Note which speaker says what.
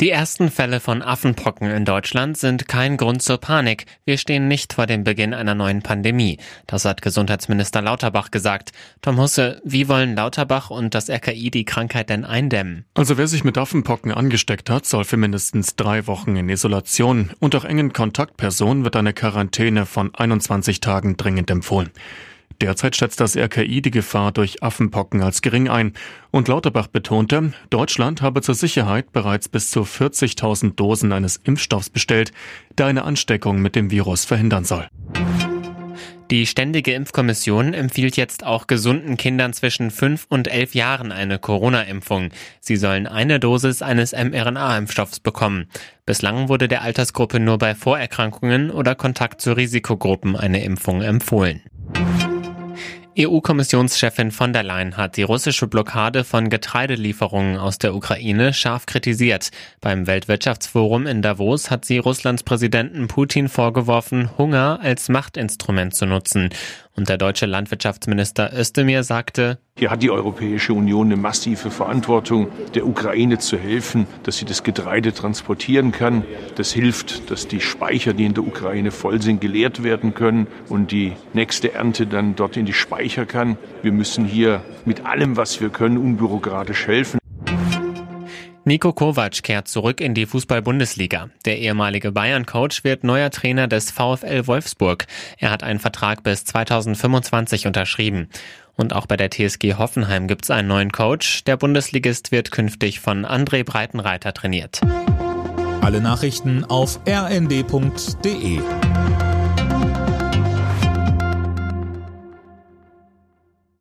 Speaker 1: Die ersten Fälle von Affenpocken in Deutschland sind kein Grund zur Panik. Wir stehen nicht vor dem Beginn einer neuen Pandemie. Das hat Gesundheitsminister Lauterbach gesagt. Tom Husse, wie wollen Lauterbach und das RKI die Krankheit denn eindämmen?
Speaker 2: Also wer sich mit Affenpocken angesteckt hat, soll für mindestens drei Wochen in Isolation. Und auch engen Kontaktpersonen wird eine Quarantäne von 21 Tagen dringend empfohlen. Derzeit schätzt das RKI die Gefahr durch Affenpocken als gering ein. Und Lauterbach betonte, Deutschland habe zur Sicherheit bereits bis zu 40.000 Dosen eines Impfstoffs bestellt, der eine Ansteckung mit dem Virus verhindern soll.
Speaker 1: Die Ständige Impfkommission empfiehlt jetzt auch gesunden Kindern zwischen 5 und 11 Jahren eine Corona-Impfung. Sie sollen eine Dosis eines mRNA-Impfstoffs bekommen. Bislang wurde der Altersgruppe nur bei Vorerkrankungen oder Kontakt zu Risikogruppen eine Impfung empfohlen. EU-Kommissionschefin von der Leyen hat die russische Blockade von Getreidelieferungen aus der Ukraine scharf kritisiert. Beim Weltwirtschaftsforum in Davos hat sie Russlands Präsidenten Putin vorgeworfen, Hunger als Machtinstrument zu nutzen. Und der deutsche Landwirtschaftsminister Özdemir sagte,
Speaker 3: hier hat die Europäische Union eine massive Verantwortung, der Ukraine zu helfen, dass sie das Getreide transportieren kann. Das hilft, dass die Speicher, die in der Ukraine voll sind, geleert werden können und die nächste Ernte dann dort in die Speicher kann. Wir müssen hier mit allem, was wir können, unbürokratisch helfen.
Speaker 1: Nico Kovac kehrt zurück in die Fußball-Bundesliga. Der ehemalige Bayern-Coach wird neuer Trainer des VfL Wolfsburg. Er hat einen Vertrag bis 2025 unterschrieben. Und auch bei der TSG Hoffenheim gibt es einen neuen Coach. Der Bundesligist wird künftig von André Breitenreiter trainiert.
Speaker 4: Alle Nachrichten auf rnd.de